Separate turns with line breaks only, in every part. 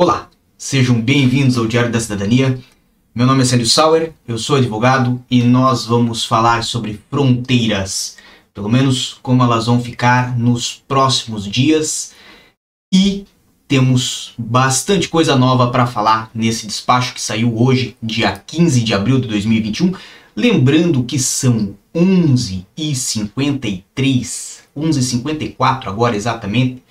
Olá, sejam bem-vindos ao Diário da Cidadania. Meu nome é Célio Sauer, eu sou advogado e nós vamos falar sobre fronteiras, pelo menos como elas vão ficar nos próximos dias. E temos bastante coisa nova para falar nesse despacho que saiu hoje, dia 15 de abril de 2021. Lembrando que são 11h53, 11h54 agora exatamente.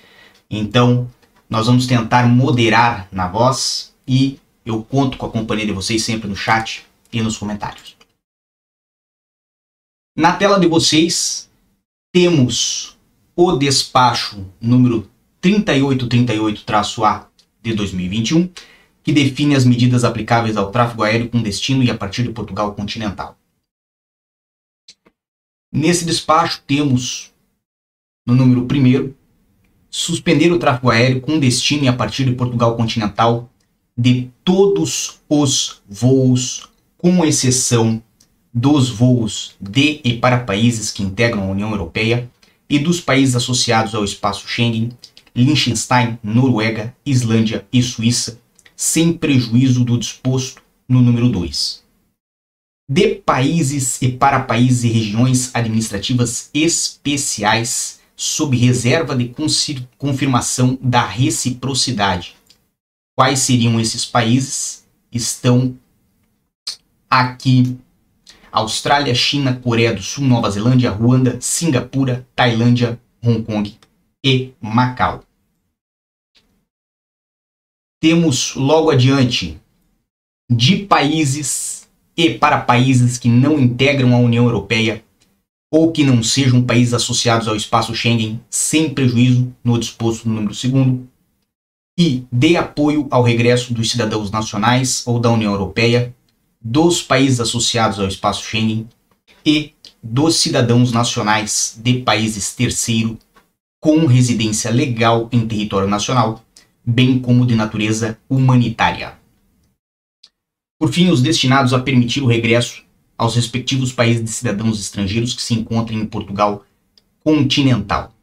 Então, nós vamos tentar moderar na voz e eu conto com a companhia de vocês sempre no chat e nos comentários. Na tela de vocês temos o despacho número 3838-A de 2021, que define as medidas aplicáveis ao tráfego aéreo com destino e a partir de Portugal continental. Nesse despacho temos no número 1 suspender o tráfego aéreo com destino e a partir de Portugal continental de todos os voos, com exceção dos voos de e para países que integram a União Europeia e dos países associados ao espaço Schengen, Liechtenstein, Noruega, Islândia e Suíça, sem prejuízo do disposto no número 2. De países e para países e regiões administrativas especiais sob reserva de confirmação da reciprocidade. Quais seriam esses países? Estão aqui: Austrália, China, Coreia do Sul, Nova Zelândia, Ruanda, Singapura, Tailândia, Hong Kong e Macau. Temos logo adiante de países e para países que não integram a União Europeia ou que não sejam países associados ao espaço Schengen sem prejuízo no disposto no número 2 e dê apoio ao regresso dos cidadãos nacionais ou da União Europeia, dos países associados ao espaço Schengen e dos cidadãos nacionais de países terceiro com residência legal em território nacional, bem como de natureza humanitária. Por fim, os destinados a permitir o regresso aos respectivos países de cidadãos estrangeiros que se encontram em Portugal continental.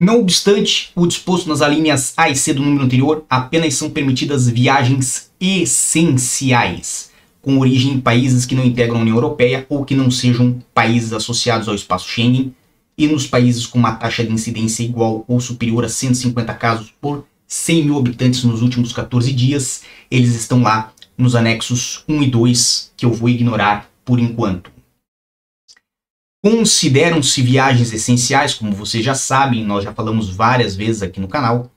Não obstante o disposto nas alíneas A e C do número anterior, apenas são permitidas viagens essenciais, com origem em países que não integram a União Europeia ou que não sejam países associados ao espaço Schengen, e nos países com uma taxa de incidência igual ou superior a 150 casos por 100 mil habitantes nos últimos 14 dias, eles estão lá nos anexos 1 e 2, que eu vou ignorar por enquanto. Consideram-se viagens essenciais, como vocês já sabem, nós já falamos várias vezes aqui no canal,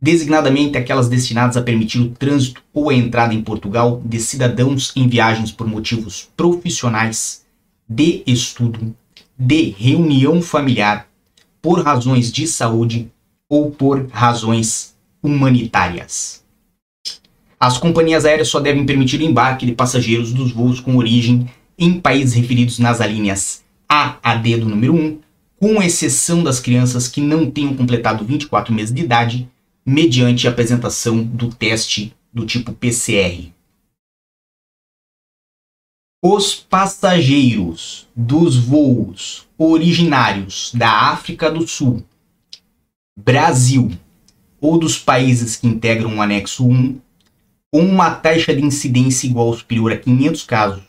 designadamente aquelas destinadas a permitir o trânsito ou a entrada em Portugal de cidadãos em viagens por motivos profissionais, de estudo, de reunião familiar, por razões de saúde ou por razões humanitárias. As companhias aéreas só devem permitir o embarque de passageiros dos voos com origem em países referidos nas alíneas A a D do número 1, com exceção das crianças que não tenham completado 24 meses de idade, mediante a apresentação do teste do tipo PCR. Os passageiros dos voos originários da África do Sul, Brasil ou dos países que integram o anexo 1 com uma taxa de incidência igual ou superior a 500 casos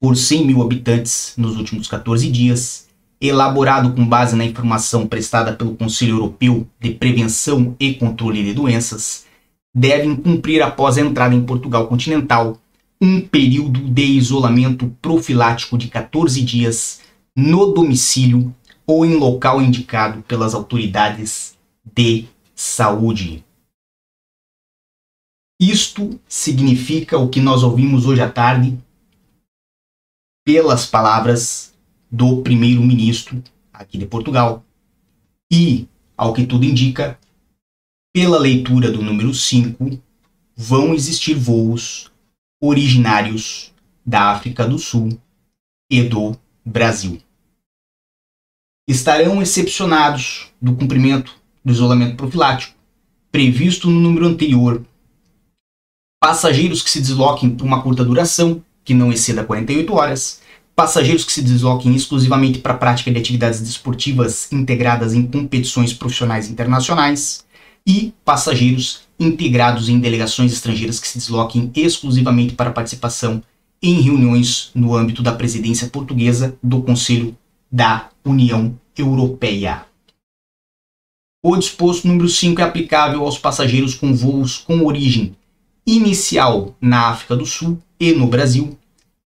por 100 mil habitantes nos últimos 14 dias, elaborado com base na informação prestada pelo Conselho Europeu de Prevenção e Controle de Doenças, devem cumprir após a entrada em Portugal continental um período de isolamento profilático de 14 dias no domicílio ou em local indicado pelas autoridades de saúde. Isto significa o que nós ouvimos hoje à tarde pelas palavras do primeiro-ministro aqui de Portugal e, ao que tudo indica, pela leitura do número 5, vão existir voos originários da África do Sul e do Brasil. Estarão excepcionados do cumprimento do isolamento profilático previsto no número anterior passageiros que se desloquem por uma curta duração, que não exceda 48 horas, passageiros que se desloquem exclusivamente para a prática de atividades desportivas integradas em competições profissionais internacionais e passageiros integrados em delegações estrangeiras que se desloquem exclusivamente para participação em reuniões no âmbito da presidência portuguesa do Conselho da União Europeia. O disposto número 5 é aplicável aos passageiros com voos com origem inicial na África do Sul e no Brasil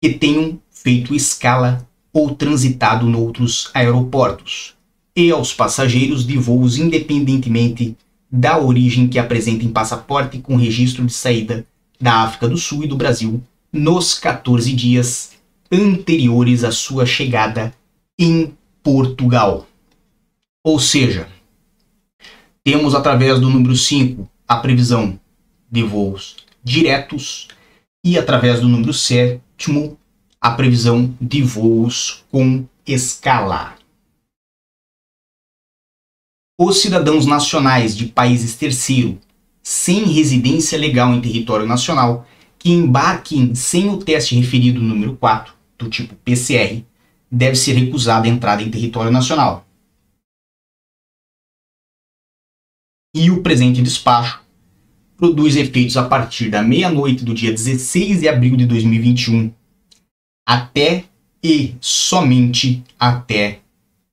que tenham feito escala ou transitado noutros aeroportos, e aos passageiros de voos independentemente da origem que apresentem passaporte com registro de saída da África do Sul e do Brasil nos 14 dias anteriores à sua chegada em Portugal. Ou seja, temos através do número 5 a previsão de voos diretos e através do número 7 a previsão de voos com escala. Os cidadãos nacionais de países terceiro sem residência legal em território nacional que embarquem sem o teste referido número 4, do tipo PCR, deve ser recusada a entrada em território nacional. E o presente despacho produz efeitos a partir da meia-noite do dia 16 de abril de 2021 até e somente até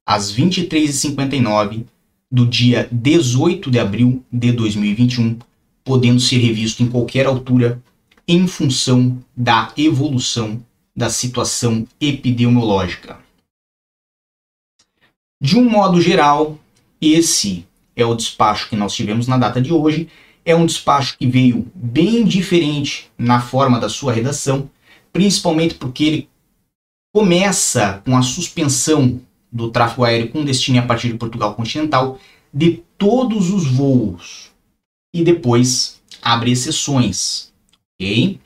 às 23h59 do dia 18 de abril de 2021, podendo ser revisto em qualquer altura em função da evolução da situação epidemiológica. De um modo geral, esse é o despacho que nós tivemos na data de hoje. É um despacho que veio bem diferente na forma da sua redação, principalmente porque ele começa com a suspensão do tráfego aéreo com destino a partir de Portugal continental de todos os voos e depois abre exceções, ok?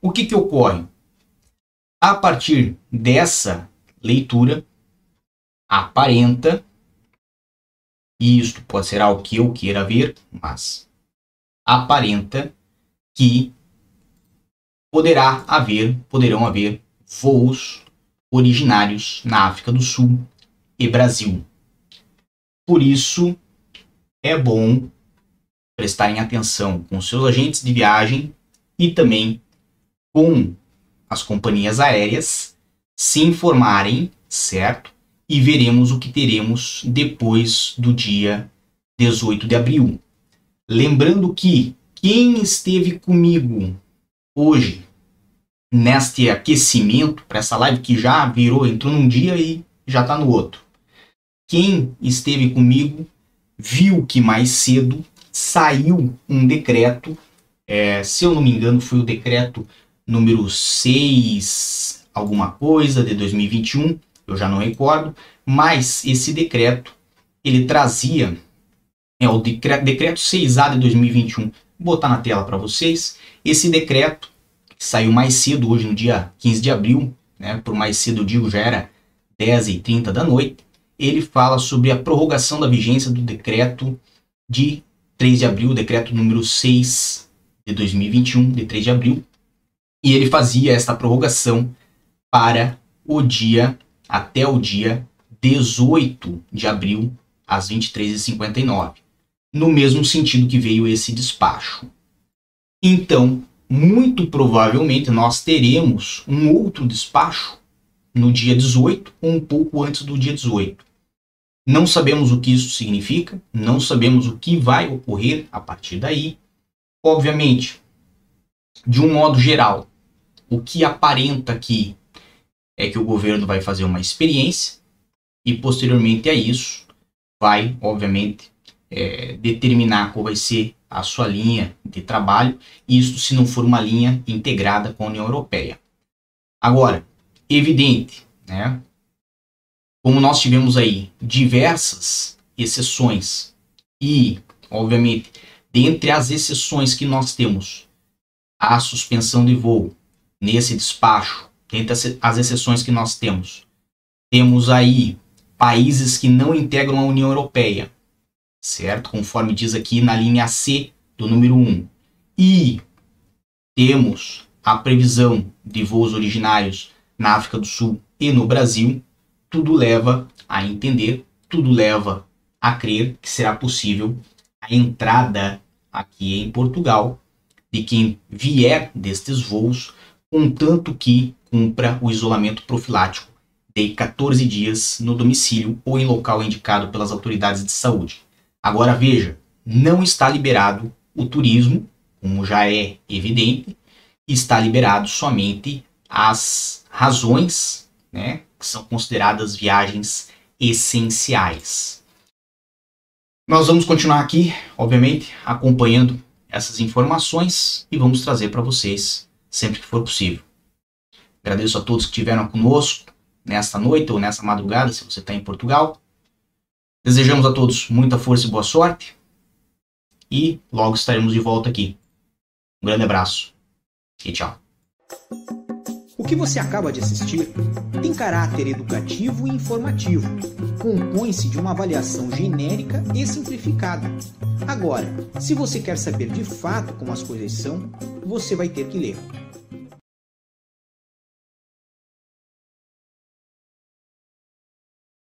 O que que ocorre? A partir dessa leitura, aparenta, e isto pode ser algo que eu queira ver, mas aparenta que poderá haver, poderão haver voos originários na África do Sul e Brasil. Por isso, é bom prestarem atenção com seus agentes de viagem e também com as companhias aéreas, se informarem, certo? E veremos o que teremos depois do dia 18 de abril. Lembrando que quem esteve comigo hoje neste aquecimento para essa live que já virou, entrou num dia e já está no outro. Quem esteve comigo viu que mais cedo saiu um decreto, é, se eu não me engano, foi o decreto número 6, alguma coisa, de 2021, eu já não recordo, mas esse decreto ele trazia é o decreto, decreto 6A de 2021. Vou botar na tela para vocês. Esse decreto saiu mais cedo hoje, no dia 15 de abril, né, por mais cedo eu digo, já era 10h30 da noite, ele fala sobre a prorrogação da vigência do decreto de 3 de abril, decreto número 6 de 2021, de 3 de abril, e ele fazia esta prorrogação para o dia, até o dia 18 de abril, às 23h59, no mesmo sentido que veio esse despacho. Então, muito provavelmente nós teremos um outro despacho no dia 18 ou um pouco antes do dia 18. Não sabemos o que isso significa, não sabemos o que vai ocorrer a partir daí. Obviamente, de um modo geral, o que aparenta aqui é que o governo vai fazer uma experiência e posteriormente a isso vai, obviamente, é, determinar qual vai ser a sua linha de trabalho, isto se não for uma linha integrada com a União Europeia. Agora, evidente, né? Como nós tivemos aí diversas exceções e, obviamente, dentre as exceções que nós temos, a suspensão de voo nesse despacho, dentre as exceções que nós temos, temos aí países que não integram a União Europeia, certo? Conforme diz aqui na linha C do número 1. E temos a previsão de voos originários na África do Sul e no Brasil, tudo leva a entender, tudo leva a crer que será possível a entrada aqui em Portugal de quem vier destes voos, contanto que cumpra o isolamento profilático de 14 dias no domicílio ou em local indicado pelas autoridades de saúde. Agora veja, não está liberado o turismo, como já é evidente, está liberado somente as razões, né, que são consideradas viagens essenciais. Nós vamos continuar aqui, obviamente, acompanhando essas informações e vamos trazer para vocês sempre que for possível. Agradeço a todos que estiveram conosco nesta noite ou nessa madrugada, se você está em Portugal. Desejamos a todos muita força e boa sorte e logo estaremos de volta aqui. Um grande abraço e tchau.
O que você acaba de assistir tem caráter educativo e informativo. Compõe-se de uma avaliação genérica e simplificada. Agora, se você quer saber de fato como as coisas são, você vai ter que ler.